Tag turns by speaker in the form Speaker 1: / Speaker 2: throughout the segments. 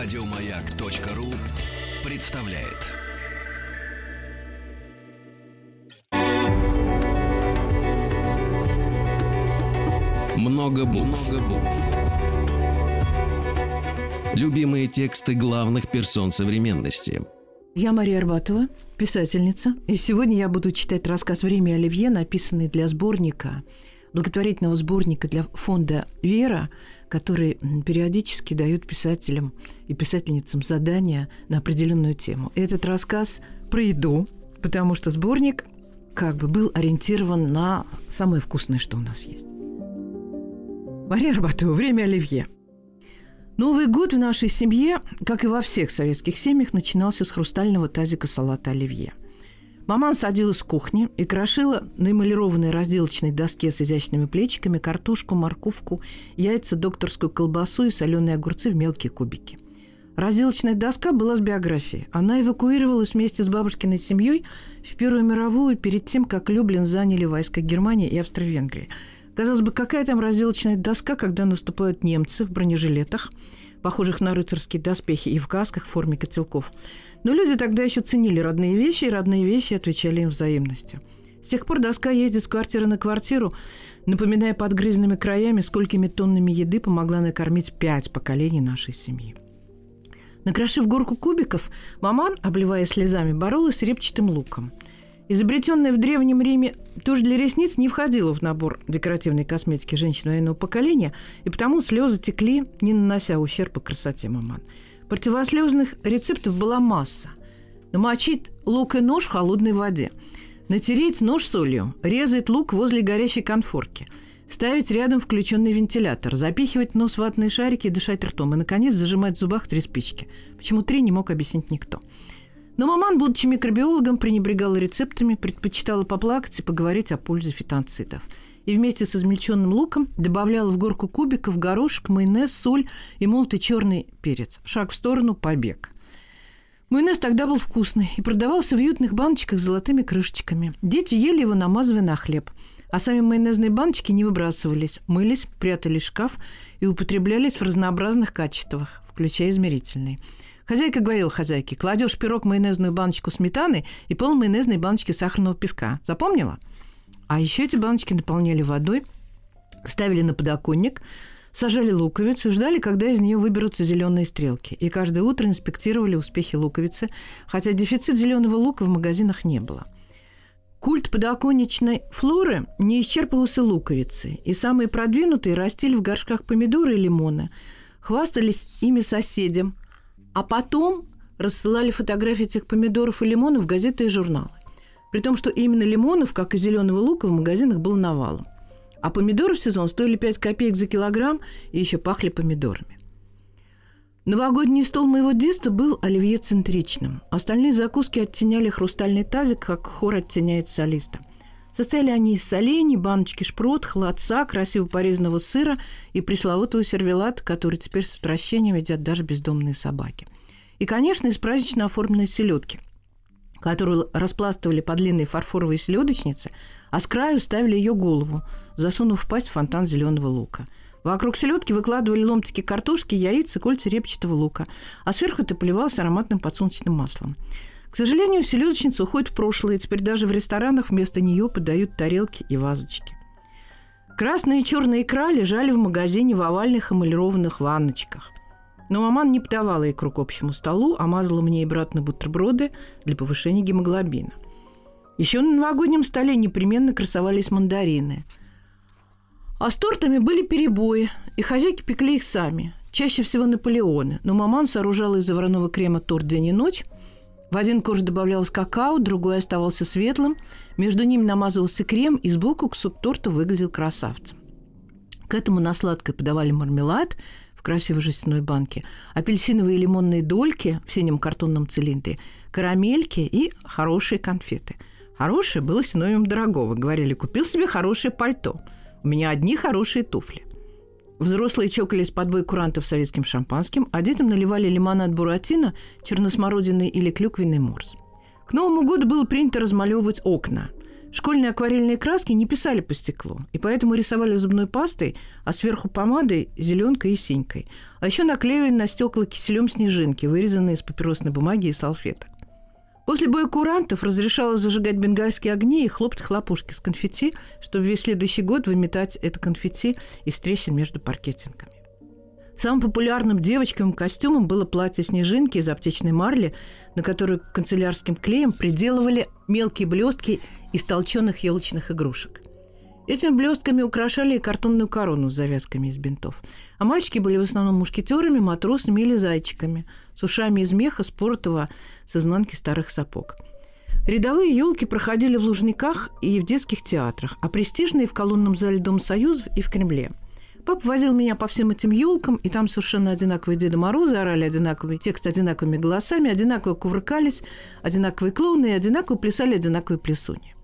Speaker 1: Радиомаяк.ру представляет. Много букв. Любимые тексты главных персон современности.
Speaker 2: Я Мария Арбатова, писательница, и сегодня я буду читать рассказ «Время Оливье», написанный для сборника, благотворительного сборника для фонда «Вера», который периодически дает писателям и писательницам задания на определенную тему. Этот рассказ про еду, потому что сборник как бы был ориентирован на самое вкусное, что у нас есть. Мария Арбатова, «Время Оливье». Новый год в нашей семье, как и во всех советских семьях, начинался с хрустального тазика салата оливье. Маман садилась в кухне и крошила на эмалированной разделочной доске с изящными плечиками картошку, морковку, яйца, докторскую колбасу и соленые огурцы в мелкие кубики. Разделочная доска была с биографией. Она эвакуировалась вместе с бабушкиной семьей в Первую мировую перед тем, как Люблин заняли войска Германии и Австро-Венгрии. Казалось бы, какая там разделочная доска, когда наступают немцы в бронежилетах, похожих на рыцарские доспехи, и в касках в форме котелков – но люди тогда еще ценили родные вещи, и родные вещи отвечали им взаимностью. С тех пор доска ездит с квартиры на квартиру, напоминая подгрызенными краями, сколькими тоннами еды помогла накормить пять поколений нашей семьи. Накрошив горку кубиков, маман, обливая слезами, боролась с репчатым луком. Изобретенная в Древнем Риме тушь для ресниц не входила в набор декоративной косметики женщин военного поколения, и потому слезы текли, не нанося ущерба красоте маман – Противослезных рецептов была масса. Намочить лук и нож в холодной воде. Натереть нож солью. Резать лук возле горящей конфорки. Ставить рядом включенный вентилятор. Запихивать нос в ватные шарики и дышать ртом. И, наконец, зажимать в зубах три спички. Почему три, не мог объяснить никто. Но маман, будучи микробиологом, пренебрегала рецептами, предпочитала поплакать и поговорить о пользе фитонцидов – и вместе с измельченным луком добавляла в горку кубиков горошек, майонез, соль и молотый черный перец. Шаг в сторону – побег. Майонез тогда был вкусный и продавался в уютных баночках с золотыми крышечками. Дети ели его, намазывая на хлеб. А сами майонезные баночки не выбрасывались, мылись, прятались в шкаф и употреблялись в разнообразных качествах, включая измерительные. Хозяйка говорила хозяйке, кладешь пирог майонезную баночку сметаны и пол майонезной баночки сахарного песка. Запомнила? А еще эти баночки наполняли водой, ставили на подоконник, сажали луковицу и ждали, когда из нее выберутся зеленые стрелки. И каждое утро инспектировали успехи луковицы, хотя дефицит зеленого лука в магазинах не было. Культ подоконничной флоры не исчерпывался луковицей, и самые продвинутые растили в горшках помидоры и лимоны, хвастались ими соседям, а потом рассылали фотографии этих помидоров и лимонов в газеты и журналы. При том, что именно лимонов, как и зеленого лука, в магазинах было навалом. А помидоры в сезон стоили 5 копеек за килограмм и еще пахли помидорами. Новогодний стол моего детства был оливье-центричным. Остальные закуски оттеняли хрустальный тазик, как хор оттеняет солиста. Состояли они из солений, баночки шпрот, холодца, красиво порезанного сыра и пресловутого сервелата, который теперь с отвращением едят даже бездомные собаки. И, конечно, из празднично оформленной селедки – которую распластывали по длинной фарфоровой селедочнице, а с краю ставили ее голову, засунув в пасть фонтан зеленого лука. Вокруг селедки выкладывали ломтики картошки, яиц и кольца репчатого лука, а сверху это поливалось ароматным подсолнечным маслом. К сожалению, селедочница уходит в прошлое, и теперь даже в ресторанах вместо нее подают тарелки и вазочки. Красная и черная икра лежали в магазине в овальных эмалированных ванночках. Но маман не подавала икру к общему столу, а мазала мне и брат на бутерброды для повышения гемоглобина. Еще на новогоднем столе непременно красовались мандарины. А с тортами были перебои, и хозяйки пекли их сами. Чаще всего Наполеоны, но маман сооружала из заварного крема торт день и ночь. В один корж добавлялось какао, другой оставался светлым. Между ними намазывался крем, и сбоку кусок торта выглядел красавцем. К этому на сладкое подавали мармелад – в красивой жестяной банке, апельсиновые и лимонные дольки в синем картонном цилиндре, карамельки и хорошие конфеты. Хорошее было синонимом дорогого. Говорили, купил себе хорошее пальто. У меня одни хорошие туфли. Взрослые чокались под бой курантов советским шампанским, а детям наливали лимонад буратино, черносмородиный или клюквенный морс. К Новому году было принято размалевывать окна. Школьные акварельные краски не писали по стеклу, и поэтому рисовали зубной пастой, а сверху помадой, зеленкой и синькой. А еще наклеивали на стекла киселем снежинки, вырезанные из папиросной бумаги и салфеток. После боя курантов разрешалось зажигать бенгальские огни и хлопать хлопушки с конфетти, чтобы весь следующий год выметать это конфетти из трещин между паркетинками. Самым популярным девочковым костюмом было платье снежинки из аптечной марли, на которую канцелярским клеем приделывали мелкие блестки из толченых елочных игрушек. Этими блестками украшали и картонную корону с завязками из бинтов. А мальчики были в основном мушкетерами, матросами или зайчиками, с ушами из меха, спортового, с изнанки старых сапог. Рядовые елки проходили в Лужниках и в детских театрах, а престижные в колонном зале Дом Союзов и в Кремле. Папа возил меня по всем этим елкам, и там совершенно одинаковые Деда Морозы орали одинаковый текст одинаковыми голосами, одинаково кувыркались, одинаковые клоуны и одинаково плясали одинаковые плясуни.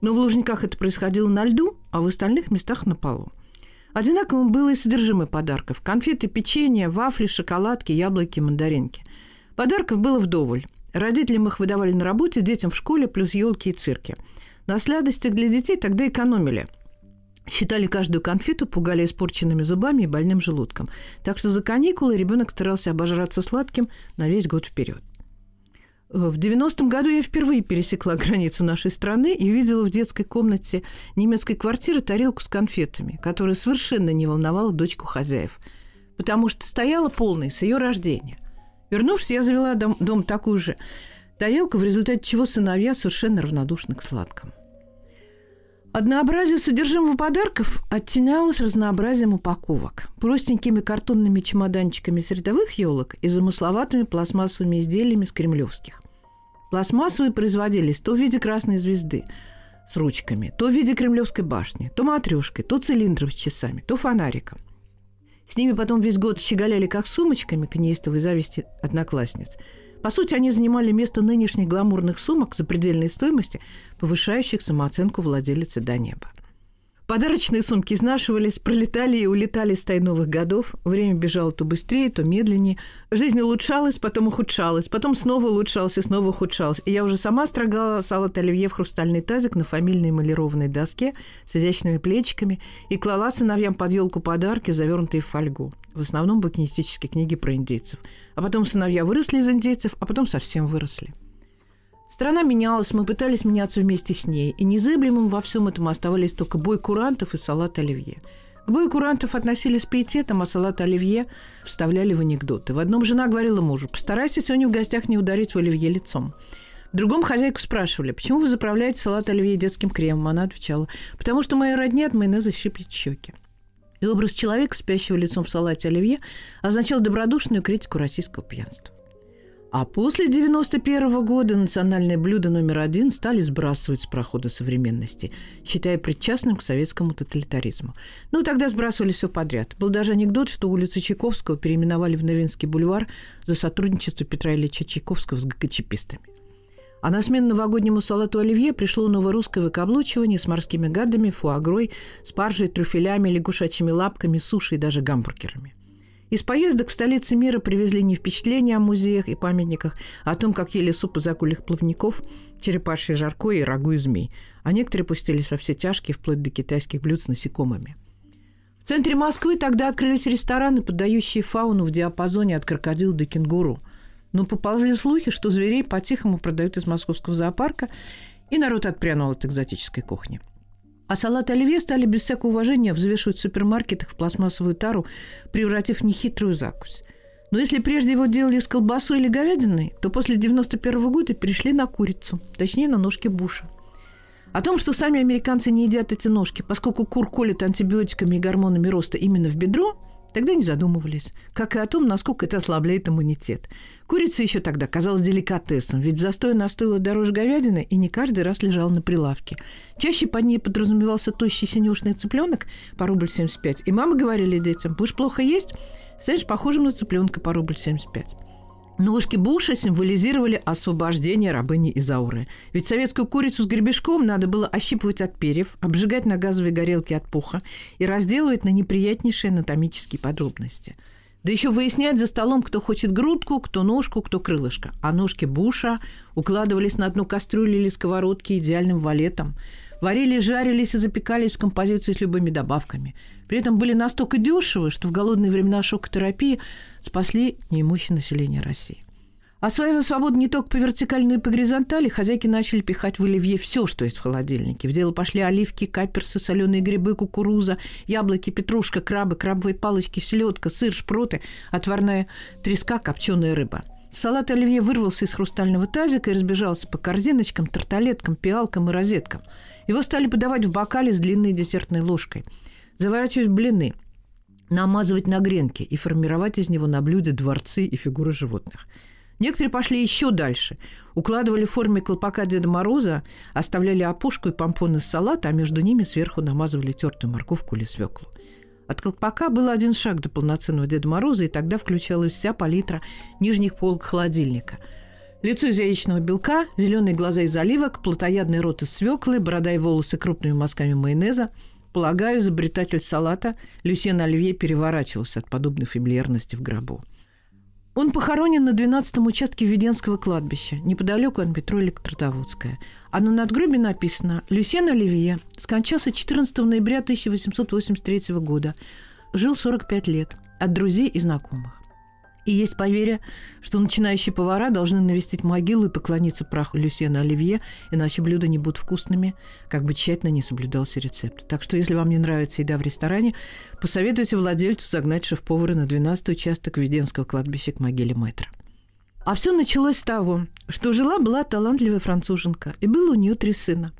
Speaker 2: Но в Лужниках это происходило на льду, а в остальных местах на полу. Одинаковым было и содержимое подарков. Конфеты, печенье, вафли, шоколадки, яблоки, мандаринки. Подарков было вдоволь. Родителям их выдавали на работе, детям в школе, плюс елки и цирки. На сладостях для детей тогда экономили. Считали каждую конфету, пугали испорченными зубами и больным желудком. Так что за каникулы ребенок старался обожраться сладким на весь год вперед. В 90-м году я впервые пересекла границу нашей страны и увидела в детской комнате немецкой квартиры тарелку с конфетами, которая совершенно не волновала дочку хозяев, потому что стояла полной с ее рождения. Вернувшись, я завела дом, дом такую же тарелку, в результате чего сыновья совершенно равнодушны к сладкому. Однообразие содержимого подарков оттенялось разнообразием упаковок. Простенькими картонными чемоданчиками с рядовых елок и замысловатыми пластмассовыми изделиями с кремлевских. Пластмассовые производились то в виде красной звезды с ручками, то в виде кремлевской башни, то матрешкой, то цилиндром с часами, то фонариком. С ними потом весь год щеголяли как сумочками к неистовой зависти одноклассниц – по сути, они занимали место нынешних гламурных сумок за предельной стоимости, повышающих самооценку владелицы до неба. Подарочные сумки изнашивались, пролетали и улетали с тайновых годов. Время бежало то быстрее, то медленнее. Жизнь улучшалась, потом ухудшалась, потом снова улучшалась и снова ухудшалась. И я уже сама строгала салат оливье в хрустальный тазик на фамильной эмалированной доске с изящными плечиками и клала сыновьям под елку подарки, завернутые в фольгу. В основном букинистические книги про индейцев. А потом сыновья выросли из индейцев, а потом совсем выросли. Страна менялась, мы пытались меняться вместе с ней, и незыблемым во всем этом оставались только бой курантов и салат оливье. К бою курантов относились с пиететом, а салат оливье вставляли в анекдоты. В одном жена говорила мужу, постарайся сегодня в гостях не ударить в оливье лицом. В другом хозяйку спрашивали, почему вы заправляете салат оливье детским кремом? Она отвечала, потому что моя родня от майонеза щиплет щеки. И образ человека, спящего лицом в салате оливье, означал добродушную критику российского пьянства. А после 91 года национальное блюдо номер один стали сбрасывать с прохода современности, считая причастным к советскому тоталитаризму. Ну, тогда сбрасывали все подряд. Был даже анекдот, что улицу Чайковского переименовали в Новинский бульвар за сотрудничество Петра Ильича Чайковского с ГКЧПистами. А на смену новогоднему салату оливье пришло новорусское выкаблучивание с морскими гадами, фуагрой, спаржей, трюфелями, лягушачьими лапками, сушей и даже гамбургерами. Из поездок в столице мира привезли не впечатления о музеях и памятниках, а о том, как ели суп из акульих плавников, черепашье жаркое и рагу из змей. А некоторые пустились во все тяжкие, вплоть до китайских блюд с насекомыми. В центре Москвы тогда открылись рестораны, поддающие фауну в диапазоне от крокодила до кенгуру. Но поползли слухи, что зверей по-тихому продают из московского зоопарка, и народ отпрянул от экзотической кухни. А салат оливье стали без всякого уважения взвешивать в супермаркетах в пластмассовую тару, превратив в нехитрую закусь. Но если прежде его делали с колбасой или говядиной, то после 91 года перешли на курицу, точнее на ножки буша. О том, что сами американцы не едят эти ножки, поскольку кур колят антибиотиками и гормонами роста именно в бедро – Тогда не задумывались, как и о том, насколько это ослабляет иммунитет. Курица еще тогда казалась деликатесом, ведь застой она стоила дороже говядины и не каждый раз лежал на прилавке. Чаще под ней подразумевался тощий синюшный цыпленок по рубль 75. И мамы говорили детям, будешь плохо есть, станешь похожим на цыпленка по рубль 75. Ножки Буша символизировали освобождение рабыни Изауры. Ведь советскую курицу с гребешком надо было ощипывать от перьев, обжигать на газовой горелке от пуха и разделывать на неприятнейшие анатомические подробности. Да еще выяснять за столом, кто хочет грудку, кто ножку, кто крылышко. А ножки буша укладывались на дно кастрюли или сковородки идеальным валетом. Варили, жарились и запекались в композиции с любыми добавками. При этом были настолько дешевы, что в голодные времена шокотерапии спасли неимущее население России. Осваивая свободу не только по вертикали, и по горизонтали, хозяйки начали пихать в оливье все, что есть в холодильнике. В дело пошли оливки, каперсы, соленые грибы, кукуруза, яблоки, петрушка, крабы, крабовые палочки, селедка, сыр, шпроты, отварная треска, копченая рыба. Салат оливье вырвался из хрустального тазика и разбежался по корзиночкам, тарталеткам, пиалкам и розеткам. Его стали подавать в бокале с длинной десертной ложкой. Заворачивать блины, намазывать на гренки и формировать из него на блюде дворцы и фигуры животных – Некоторые пошли еще дальше. Укладывали в форме колпака Деда Мороза, оставляли опушку и помпон из салата, а между ними сверху намазывали тертую морковку или свеклу. От колпака был один шаг до полноценного Деда Мороза, и тогда включалась вся палитра нижних полок холодильника. Лицо из яичного белка, зеленые глаза из оливок, плотоядный рот из свеклы, борода и волосы крупными мазками майонеза. Полагаю, изобретатель салата Люсьен Оливье переворачивался от подобной фамильярности в гробу. Он похоронен на 12-м участке Веденского кладбища, неподалеку от метро Электротоводская. А на надгробе написано «Люсьен Оливье скончался 14 ноября 1883 года. Жил 45 лет. От друзей и знакомых». И есть поверье, что начинающие повара должны навестить могилу и поклониться праху Люсьена Оливье, иначе блюда не будут вкусными, как бы тщательно не соблюдался рецепт. Так что, если вам не нравится еда в ресторане, посоветуйте владельцу загнать шеф-повара на 12-й участок Веденского кладбища к могиле мэтра. А все началось с того, что жила-была талантливая француженка, и было у нее три сына,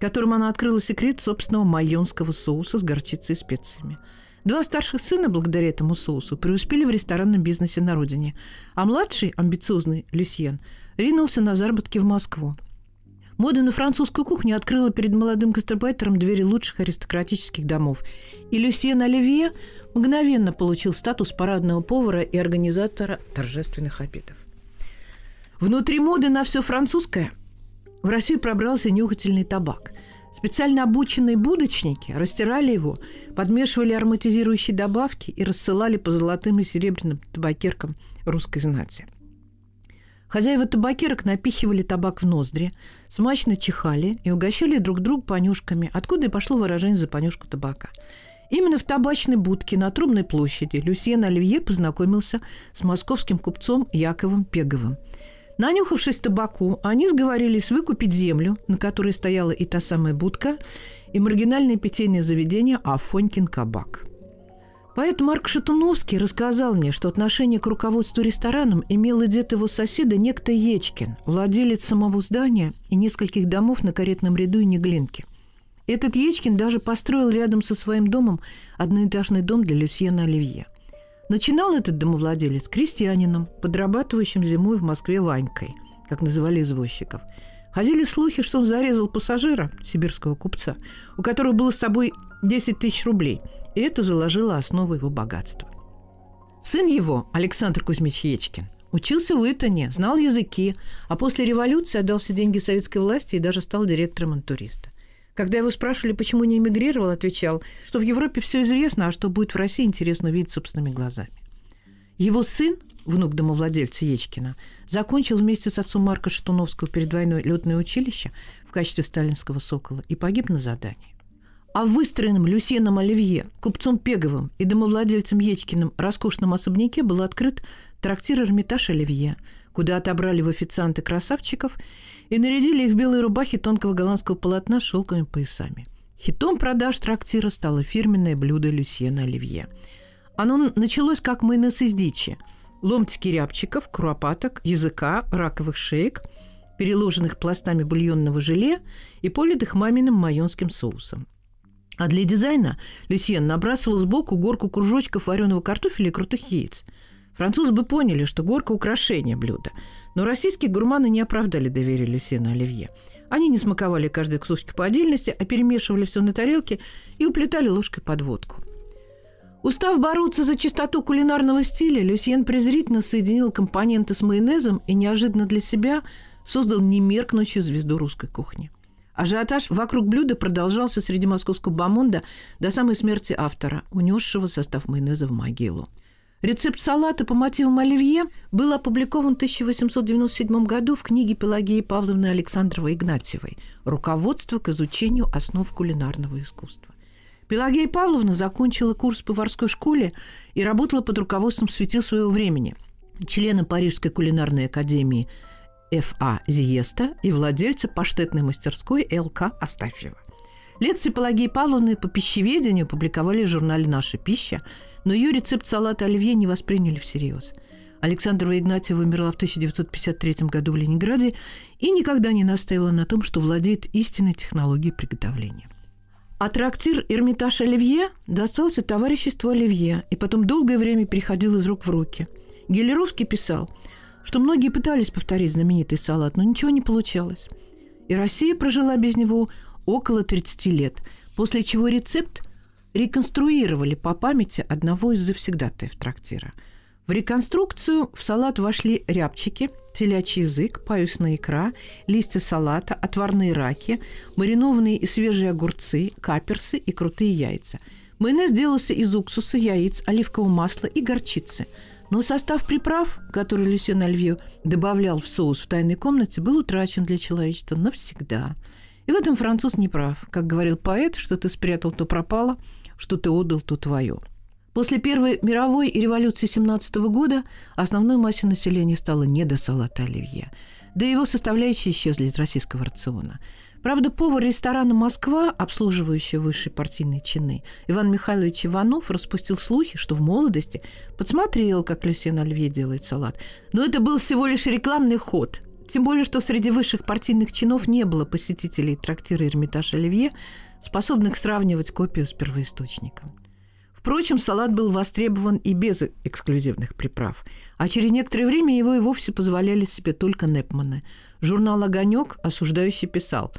Speaker 2: которым она открыла секрет собственного майонского соуса с горчицей и специями – Два старших сына, благодаря этому соусу, преуспели в ресторанном бизнесе на родине, а младший, амбициозный Люсьен, ринулся на заработки в Москву. Мода на французскую кухню открыла перед молодым гастарбайтером двери лучших аристократических домов. И Люсьен Оливье мгновенно получил статус парадного повара и организатора торжественных обедов. Внутри моды на все французское в Россию пробрался нюхательный табак. Специально обученные будочники растирали его, подмешивали ароматизирующие добавки и рассылали по золотым и серебряным табакеркам русской знати. Хозяева табакерок напихивали табак в ноздри, смачно чихали и угощали друг друга понюшками, откуда и пошло выражение за понюшку табака. Именно в табачной будке на Трубной площади Люсьен Оливье познакомился с московским купцом Яковом Пеговым – Нанюхавшись табаку, они сговорились выкупить землю, на которой стояла и та самая будка, и маргинальное питейное заведение Афонькин кабак. Поэт Марк Шатуновский рассказал мне, что отношение к руководству рестораном имел и дед его соседа некто Ечкин, владелец самого здания и нескольких домов на каретном ряду и Неглинке. Этот Ечкин даже построил рядом со своим домом одноэтажный дом для Люсьена Оливье. Начинал этот домовладелец крестьянином, подрабатывающим зимой в Москве Ванькой, как называли извозчиков. Ходили слухи, что он зарезал пассажира, сибирского купца, у которого было с собой 10 тысяч рублей, и это заложило основу его богатства. Сын его, Александр Кузьмич Ечкин, учился в Итоне, знал языки, а после революции отдал все деньги советской власти и даже стал директором интуриста. Когда его спрашивали, почему не эмигрировал, отвечал, что в Европе все известно, а что будет в России, интересно видеть собственными глазами. Его сын, внук домовладельца Ечкина, закончил вместе с отцом Марка Шатуновского перед войной летное училище в качестве сталинского сокола и погиб на задании. А в выстроенном Люсьеном Оливье, купцом Пеговым и домовладельцем Ечкиным роскошном особняке был открыт трактир «Эрмитаж Оливье», куда отобрали в официанты красавчиков и нарядили их в белые рубахи тонкого голландского полотна шелковыми поясами. Хитом продаж трактира стало фирменное блюдо Люсьена Оливье. Оно началось как майонез из дичи. Ломтики рябчиков, куропаток, языка, раковых шеек, переложенных пластами бульонного желе и политых маминым майонским соусом. А для дизайна Люсьен набрасывал сбоку горку кружочков вареного картофеля и крутых яиц. Французы бы поняли, что горка – украшение блюда – но российские гурманы не оправдали доверия Люсена Оливье. Они не смаковали каждый кусочек по отдельности, а перемешивали все на тарелке и уплетали ложкой под водку. Устав бороться за чистоту кулинарного стиля, Люсьен презрительно соединил компоненты с майонезом и неожиданно для себя создал немеркнущую звезду русской кухни. Ажиотаж вокруг блюда продолжался среди московского бомонда до самой смерти автора, унесшего состав майонеза в могилу. Рецепт салата по мотивам оливье был опубликован в 1897 году в книге Пелагеи Павловны Александровой Игнатьевой «Руководство к изучению основ кулинарного искусства». Пелагея Павловна закончила курс в поварской школе и работала под руководством светил своего времени, члена Парижской кулинарной академии Ф.А. Зиеста и владельца паштетной мастерской Л.К. Астафьева. Лекции Пелагеи Павловны по пищеведению публиковали в журнале «Наша пища», но ее рецепт салата оливье не восприняли всерьез. Александрова Игнатьева умерла в 1953 году в Ленинграде и никогда не настаивала на том, что владеет истинной технологией приготовления. А трактир «Эрмитаж Оливье» достался товариществу Оливье и потом долгое время переходил из рук в руки. Гелеровский писал, что многие пытались повторить знаменитый салат, но ничего не получалось. И Россия прожила без него около 30 лет, после чего рецепт реконструировали по памяти одного из завсегдатаев трактира. В реконструкцию в салат вошли рябчики, телячий язык, паюсная икра, листья салата, отварные раки, маринованные и свежие огурцы, каперсы и крутые яйца. Майонез делался из уксуса, яиц, оливкового масла и горчицы. Но состав приправ, который Люсьен Альвью добавлял в соус в тайной комнате, был утрачен для человечества навсегда. И в этом француз не прав. Как говорил поэт, что ты спрятал, то пропало – что ты отдал, то твое. После Первой мировой и революции 17 года основной массе населения стало не до салата оливье. Да и его составляющие исчезли из российского рациона. Правда, повар ресторана «Москва», обслуживающий высшие партийные чины, Иван Михайлович Иванов распустил слухи, что в молодости подсмотрел, как Люсьен Оливье делает салат. Но это был всего лишь рекламный ход. Тем более, что среди высших партийных чинов не было посетителей трактира «Эрмитаж Оливье», способных сравнивать копию с первоисточником. Впрочем, салат был востребован и без эксклюзивных приправ, а через некоторое время его и вовсе позволяли себе только Непманы. Журнал «Огонек» осуждающий писал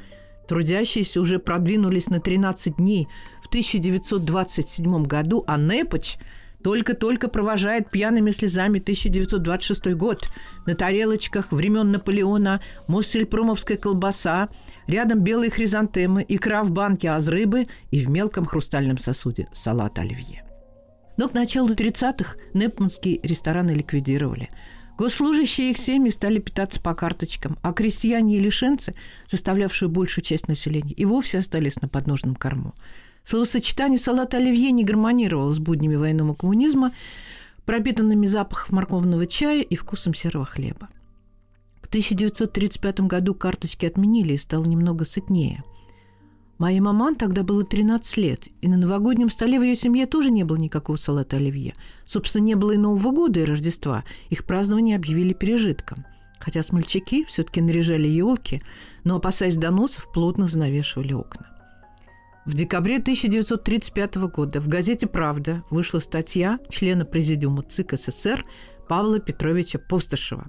Speaker 2: Трудящиеся уже продвинулись на 13 дней в 1927 году, а Непоч только-только провожает пьяными слезами 1926 год. На тарелочках времен Наполеона Моссельпромовская колбаса, рядом белые хризантемы, икра в банке аз рыбы и в мелком хрустальном сосуде салат оливье. Но к началу 30-х непманские рестораны ликвидировали. Госслужащие их семьи стали питаться по карточкам, а крестьяне и лишенцы, составлявшие большую часть населения, и вовсе остались на подножном корму. Словосочетание «салат оливье» не гармонировало с буднями военного коммунизма, пропитанными запахом морковного чая и вкусом серого хлеба. В 1935 году карточки отменили и стало немного сытнее. Моей маман тогда было 13 лет, и на новогоднем столе в ее семье тоже не было никакого салата оливье. Собственно, не было и Нового года, и Рождества. Их празднование объявили пережитком. Хотя смельчаки все-таки наряжали елки, но, опасаясь доносов, плотно занавешивали окна. В декабре 1935 года в газете «Правда» вышла статья члена Президиума ЦИК СССР Павла Петровича Постышева.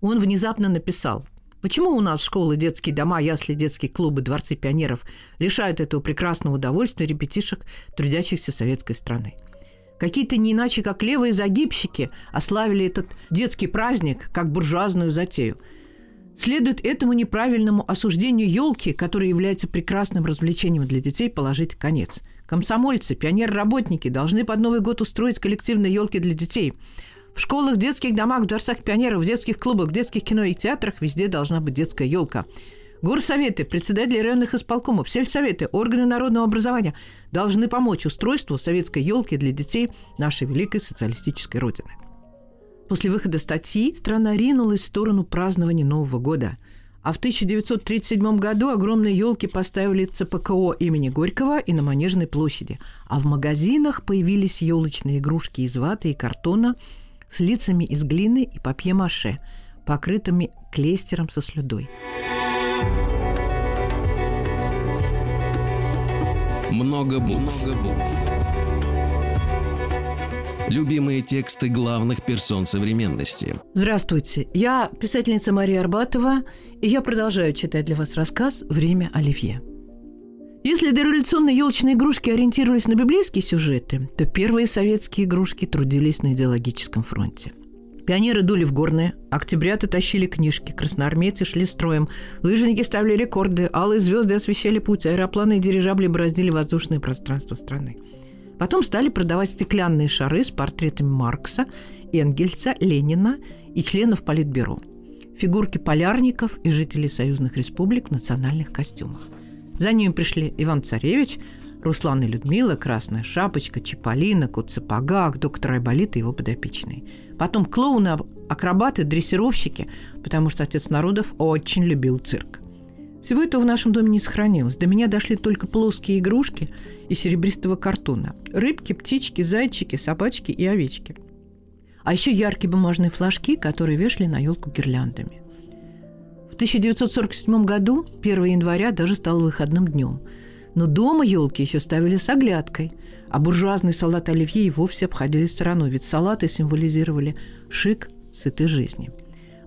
Speaker 2: Он внезапно написал Почему у нас школы, детские дома, ясли, детские клубы, дворцы пионеров лишают этого прекрасного удовольствия ребятишек, трудящихся советской страны? Какие-то не иначе, как левые загибщики ославили этот детский праздник как буржуазную затею – Следует этому неправильному осуждению елки, которая является прекрасным развлечением для детей, положить конец. Комсомольцы, пионеры-работники должны под Новый год устроить коллективные елки для детей. В школах, детских домах, в дворцах пионеров, в детских клубах, в детских кино и театрах везде должна быть детская елка. Горсоветы, председатели районных исполкомов, сельсоветы, органы народного образования должны помочь устройству советской елки для детей нашей великой социалистической Родины. После выхода статьи страна ринулась в сторону празднования Нового года. А в 1937 году огромные елки поставили ЦПКО имени Горького и на Манежной площади. А в магазинах появились елочные игрушки из ваты и картона с лицами из глины и папье-маше, покрытыми клейстером со слюдой.
Speaker 1: Много букв. Много букв. Любимые тексты главных персон современности.
Speaker 2: Здравствуйте, я писательница Мария Арбатова, и я продолжаю читать для вас рассказ «Время Оливье». Если дореволюционные елочные игрушки ориентировались на библейские сюжеты, то первые советские игрушки трудились на идеологическом фронте. Пионеры дули в горные, октябряты тащили книжки, красноармейцы шли строем, лыжники ставили рекорды, алые звезды освещали путь, аэропланы и дирижабли бороздили воздушное пространство страны. Потом стали продавать стеклянные шары с портретами Маркса, Энгельса, Ленина и членов Политбюро. Фигурки полярников и жителей союзных республик в национальных костюмах. За ними пришли Иван Царевич, Руслан и Людмила, Красная Шапочка, Чиполлино, Кот Сапогах, доктор Айболит и его подопечные. Потом клоуны, акробаты, дрессировщики, потому что отец народов очень любил цирк. Всего этого в нашем доме не сохранилось. До меня дошли только плоские игрушки из серебристого картона. Рыбки, птички, зайчики, собачки и овечки. А еще яркие бумажные флажки, которые вешали на елку гирляндами. В 1947 году, 1 января, даже стал выходным днем. Но дома елки еще ставили с оглядкой, а буржуазный салат оливье и вовсе обходили стороной, ведь салаты символизировали шик сытой жизни –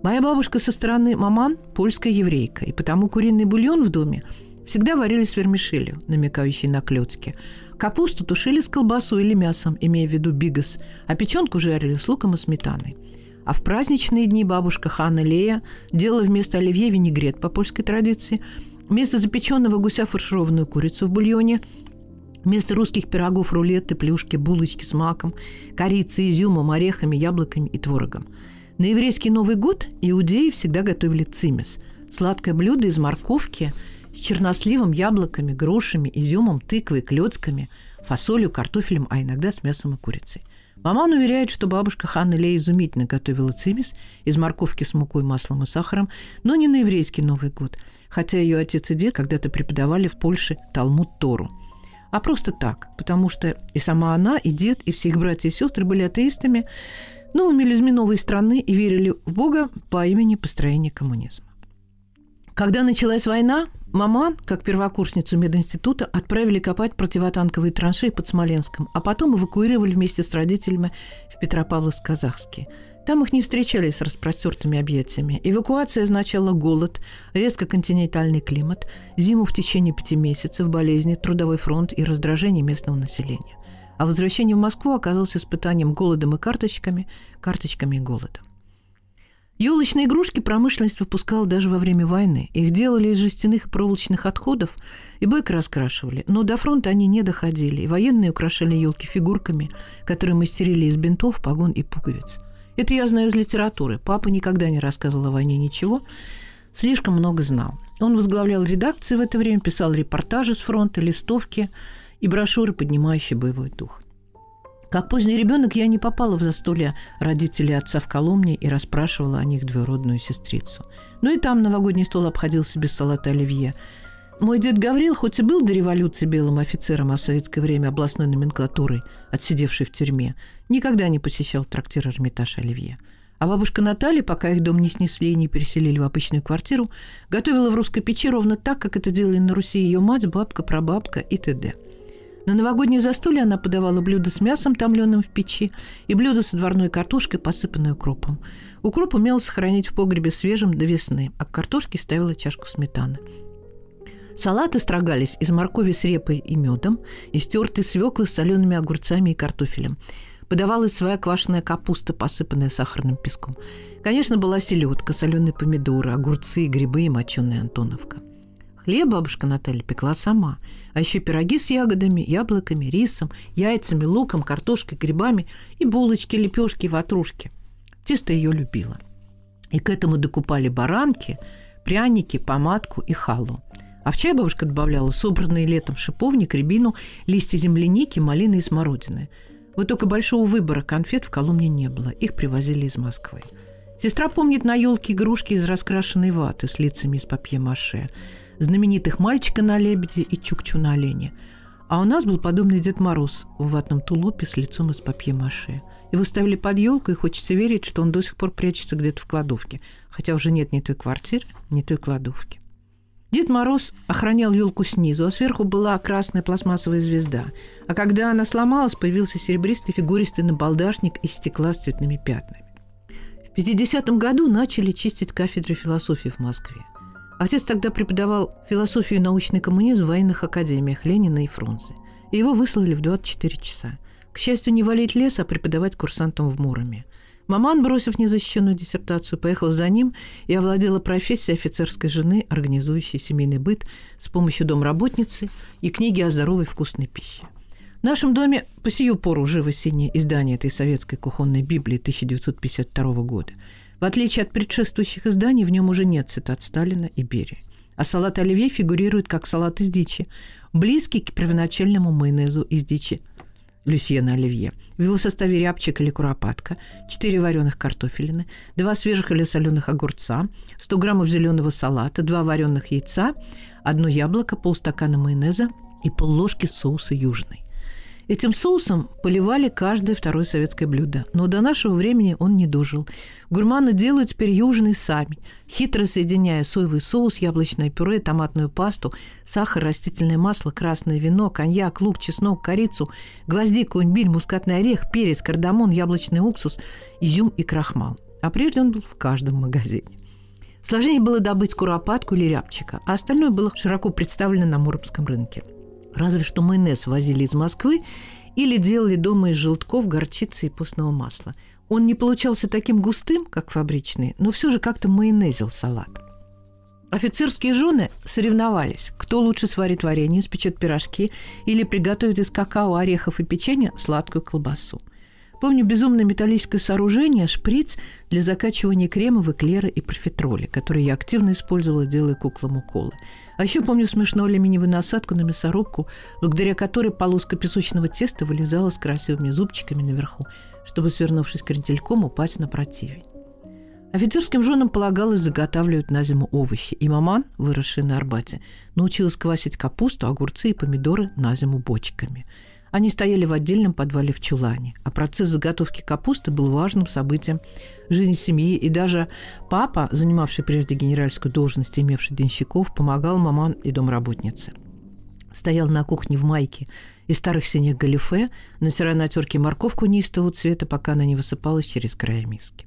Speaker 2: Моя бабушка со стороны маман – польская еврейка, и потому куриный бульон в доме всегда варили с вермишелью, намекающей на клетки. Капусту тушили с колбасой или мясом, имея в виду бигас, а печенку жарили с луком и сметаной. А в праздничные дни бабушка Ханна Лея делала вместо оливье винегрет по польской традиции, вместо запеченного гуся фаршированную курицу в бульоне – Вместо русских пирогов рулеты, плюшки, булочки с маком, корицей, изюмом, орехами, яблоками и творогом – на еврейский Новый год иудеи всегда готовили цимес – сладкое блюдо из морковки с черносливом, яблоками, грушами, изюмом, тыквой, клетками, фасолью, картофелем, а иногда с мясом и курицей. Маман уверяет, что бабушка Ханна Лея изумительно готовила цимис из морковки с мукой, маслом и сахаром, но не на еврейский Новый год, хотя ее отец и дед когда-то преподавали в Польше Талмуд Тору. А просто так, потому что и сама она, и дед, и все их братья и сестры были атеистами, новыми людьми новой страны и верили в Бога по имени построения коммунизма. Когда началась война, Маман, как первокурсницу мединститута, отправили копать противотанковые траншеи под Смоленском, а потом эвакуировали вместе с родителями в Петропавловск-Казахский. Там их не встречали с распростертыми объятиями. Эвакуация означала голод, резко континентальный климат, зиму в течение пяти месяцев, болезни, трудовой фронт и раздражение местного населения а возвращение в Москву оказалось испытанием голодом и карточками, карточками и голодом. Елочные игрушки промышленность выпускала даже во время войны. Их делали из жестяных и проволочных отходов и бойко раскрашивали. Но до фронта они не доходили, и военные украшали елки фигурками, которые мастерили из бинтов, погон и пуговиц. Это я знаю из литературы. Папа никогда не рассказывал о войне ничего, слишком много знал. Он возглавлял редакции в это время, писал репортажи с фронта, листовки – и брошюры, поднимающие боевой дух. Как поздний ребенок я не попала в застолье родителей отца в Коломне и расспрашивала о них двоюродную сестрицу. Ну и там новогодний стол обходился без салата оливье. Мой дед Гаврил, хоть и был до революции белым офицером, а в советское время областной номенклатурой, отсидевший в тюрьме, никогда не посещал трактир Эрмитаж Оливье. А бабушка Наталья, пока их дом не снесли и не переселили в обычную квартиру, готовила в русской печи ровно так, как это делали на Руси ее мать, бабка, прабабка и т.д. На новогоднее застолье она подавала блюдо с мясом, томленым в печи, и блюдо с отварной картошкой, посыпанной укропом. Укроп умела сохранить в погребе свежим до весны, а к картошке ставила чашку сметаны. Салаты строгались из моркови с репой и медом, и стертой свеклы с солеными огурцами и картофелем. Подавалась своя квашеная капуста, посыпанная сахарным песком. Конечно, была селедка, соленые помидоры, огурцы, грибы и моченая антоновка – Хлеб бабушка Наталья пекла сама. А еще пироги с ягодами, яблоками, рисом, яйцами, луком, картошкой, грибами и булочки, лепешки, ватрушки. Тесто ее любила. И к этому докупали баранки, пряники, помадку и халу. А в чай бабушка добавляла собранные летом шиповник, рябину, листья земляники, малины и смородины. Вот только большого выбора конфет в Коломне не было. Их привозили из Москвы. Сестра помнит на елке игрушки из раскрашенной ваты с лицами из папье-маше знаменитых мальчика на лебеде и чукчу на олене. А у нас был подобный Дед Мороз в ватном тулупе с лицом из папье-маше. Его ставили под елку, и хочется верить, что он до сих пор прячется где-то в кладовке, хотя уже нет ни той квартиры, ни той кладовки. Дед Мороз охранял елку снизу, а сверху была красная пластмассовая звезда. А когда она сломалась, появился серебристый фигуристый набалдашник из стекла с цветными пятнами. В 50-м году начали чистить кафедры философии в Москве. Отец тогда преподавал философию и научный коммунизм в военных академиях Ленина и Фрунзе. И его выслали в 24 часа. К счастью, не валить лес, а преподавать курсантам в Муроме. Маман, бросив незащищенную диссертацию, поехал за ним и овладела профессией офицерской жены, организующей семейный быт с помощью домработницы и книги о здоровой вкусной пище. В нашем доме по сию пору живо синее издание этой советской кухонной Библии 1952 года. В отличие от предшествующих изданий, в нем уже нет цитат Сталина и Берии. А салат оливье фигурирует как салат из дичи, близкий к первоначальному майонезу из дичи Люсьена Оливье. В его составе рябчик или куропатка, 4 вареных картофелины, 2 свежих или соленых огурца, 100 граммов зеленого салата, 2 вареных яйца, одно яблоко, полстакана майонеза и полложки соуса южный. Этим соусом поливали каждое второе советское блюдо. Но до нашего времени он не дожил. Гурманы делают теперь южный сами, хитро соединяя соевый соус, яблочное пюре, томатную пасту, сахар, растительное масло, красное вино, коньяк, лук, чеснок, корицу, гвоздику, имбирь, мускатный орех, перец, кардамон, яблочный уксус, изюм и крахмал. А прежде он был в каждом магазине. Сложнее было добыть куропатку или рябчика, а остальное было широко представлено на Муромском рынке – Разве что майонез возили из Москвы или делали дома из желтков, горчицы и постного масла. Он не получался таким густым, как фабричный, но все же как-то майонезил салат. Офицерские жены соревновались, кто лучше сварит варенье, испечет пирожки или приготовит из какао, орехов и печенья сладкую колбасу – Помню безумное металлическое сооружение, шприц для закачивания крема в эклеры и профитроли, который я активно использовала, делая куклам уколы. А еще помню смешную алюминиевую насадку на мясорубку, благодаря которой полоска песочного теста вылезала с красивыми зубчиками наверху, чтобы, свернувшись крентельком, упасть на противень. Офицерским женам полагалось заготавливать на зиму овощи, и маман, выросшая на Арбате, научилась квасить капусту, огурцы и помидоры на зиму бочками – они стояли в отдельном подвале в чулане, а процесс заготовки капусты был важным событием жизни семьи, и даже папа, занимавший прежде генеральскую должность, имевший денщиков, помогал маман и домработнице. Стоял на кухне в майке из старых синих галифе, натирая на терке морковку неистового цвета, пока она не высыпалась через края миски.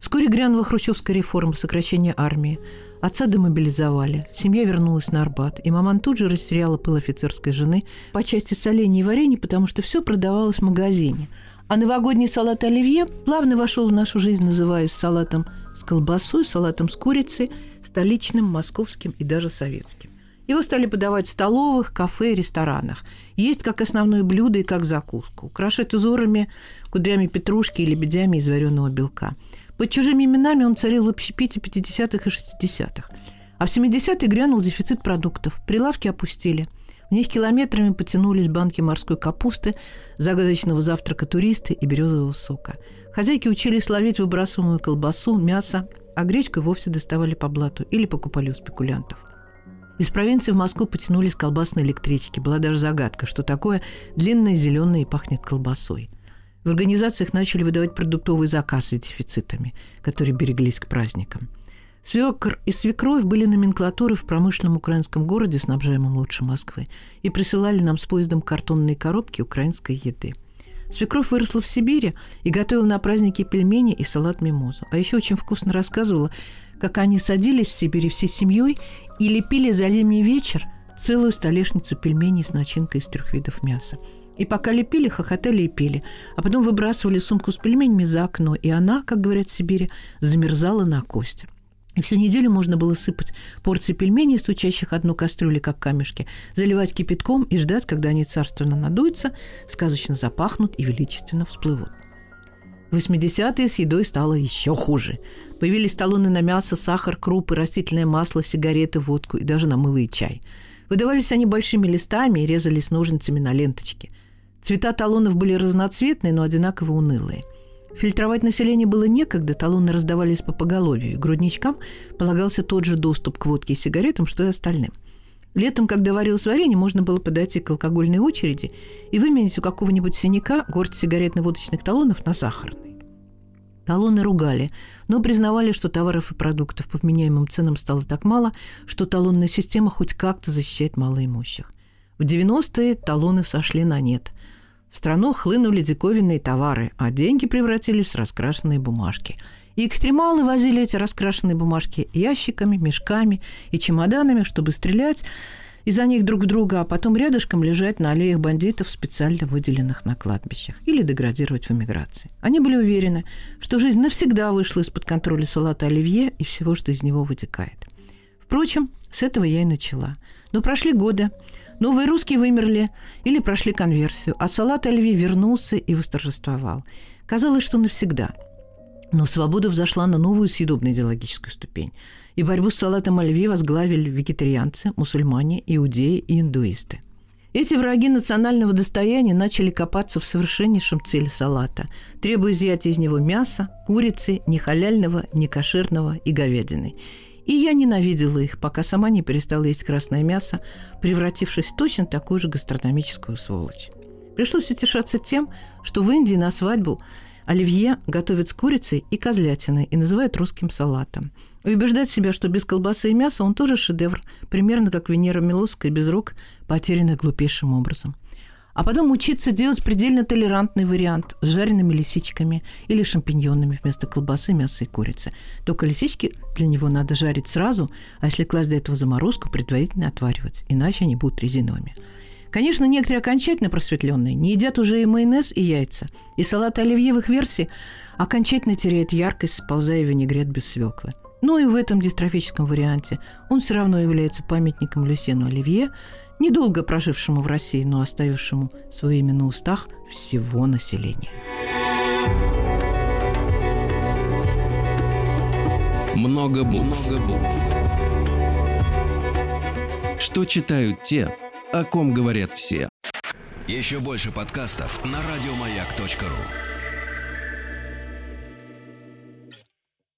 Speaker 2: Вскоре грянула хрущевская реформа сокращения армии. Отца демобилизовали, семья вернулась на Арбат, и маман тут же растеряла пыл офицерской жены по части солений и варенья, потому что все продавалось в магазине. А новогодний салат оливье плавно вошел в нашу жизнь, называясь салатом с колбасой, салатом с курицей, столичным, московским и даже советским. Его стали подавать в столовых, кафе, ресторанах. Есть как основное блюдо и как закуску. Украшать узорами, кудрями петрушки и лебедями из вареного белка – под чужими именами он царил в общепите 50-х и 60-х. А в 70-е грянул дефицит продуктов. Прилавки опустили. В них километрами потянулись банки морской капусты, загадочного завтрака туристы и березового сока. Хозяйки учились ловить выбрасываемую колбасу, мясо, а гречкой вовсе доставали по блату или покупали у спекулянтов. Из провинции в Москву потянулись колбасные электрички. Была даже загадка, что такое длинное, зеленое и пахнет колбасой – в организациях начали выдавать продуктовые заказы с дефицитами, которые береглись к праздникам. Свекр и свекровь были номенклатуры в промышленном украинском городе, снабжаемом лучше Москвы, и присылали нам с поездом картонные коробки украинской еды. Свекровь выросла в Сибири и готовила на праздники пельмени и салат мимозу. А еще очень вкусно рассказывала, как они садились в Сибири всей семьей и лепили за зимний вечер целую столешницу пельменей с начинкой из трех видов мяса – и пока лепили, хохотали и пели. А потом выбрасывали сумку с пельменями за окно, и она, как говорят в Сибири, замерзала на кости. И всю неделю можно было сыпать порции пельменей, стучащих одну кастрюлю, как камешки, заливать кипятком и ждать, когда они царственно надуются, сказочно запахнут и величественно всплывут. В 80-е с едой стало еще хуже. Появились талоны на мясо, сахар, крупы, растительное масло, сигареты, водку и даже на мыло и чай. Выдавались они большими листами и резались ножницами на ленточке – Цвета талонов были разноцветные, но одинаково унылые. Фильтровать население было некогда, талоны раздавались по поголовью, и грудничкам полагался тот же доступ к водке и сигаретам, что и остальным. Летом, когда варилось варенье, можно было подойти к алкогольной очереди и выменить у какого-нибудь синяка горсть сигаретно-водочных талонов на сахарный. Талоны ругали, но признавали, что товаров и продуктов по вменяемым ценам стало так мало, что талонная система хоть как-то защищает малоимущих. В 90-е талоны сошли на нет. В страну хлынули диковинные товары, а деньги превратились в раскрашенные бумажки. И экстремалы возили эти раскрашенные бумажки ящиками, мешками и чемоданами, чтобы стрелять из-за них друг в друга, а потом рядышком лежать на аллеях бандитов, специально выделенных на кладбищах, или деградировать в эмиграции. Они были уверены, что жизнь навсегда вышла из-под контроля салата оливье и всего, что из него вытекает. Впрочем, с этого я и начала. Но прошли годы, Новые русские вымерли или прошли конверсию, а салат оливье вернулся и восторжествовал. Казалось, что навсегда. Но свобода взошла на новую съедобную идеологическую ступень. И борьбу с салатом оливье возглавили вегетарианцы, мусульмане, иудеи и индуисты. Эти враги национального достояния начали копаться в совершеннейшем цели салата, требуя изъятия из него мяса, курицы, ни халяльного, ни кошерного и говядины. И я ненавидела их, пока сама не перестала есть красное мясо, превратившись в точно такую же гастрономическую сволочь. Пришлось утешаться тем, что в Индии на свадьбу оливье готовят с курицей и козлятиной и называют русским салатом. И убеждать себя, что без колбасы и мяса он тоже шедевр, примерно как Венера Милосская без рук, потерянная глупейшим образом – а потом учиться делать предельно толерантный вариант с жареными лисичками или шампиньонами вместо колбасы, мяса и курицы. Только лисички для него надо жарить сразу, а если класть до этого заморозку, предварительно отваривать, иначе они будут резиновыми. Конечно, некоторые окончательно просветленные не едят уже и майонез, и яйца. И салат оливье в их версии окончательно теряет яркость, сползая в винегрет без свеклы. Но и в этом дистрофическом варианте он все равно является памятником Люсену Оливье, недолго прожившему в России, но оставившему свое имя на устах всего населения.
Speaker 1: Много букв. Много букв. Что читают те, о ком говорят все.
Speaker 3: Еще больше подкастов на радиомаяк.ру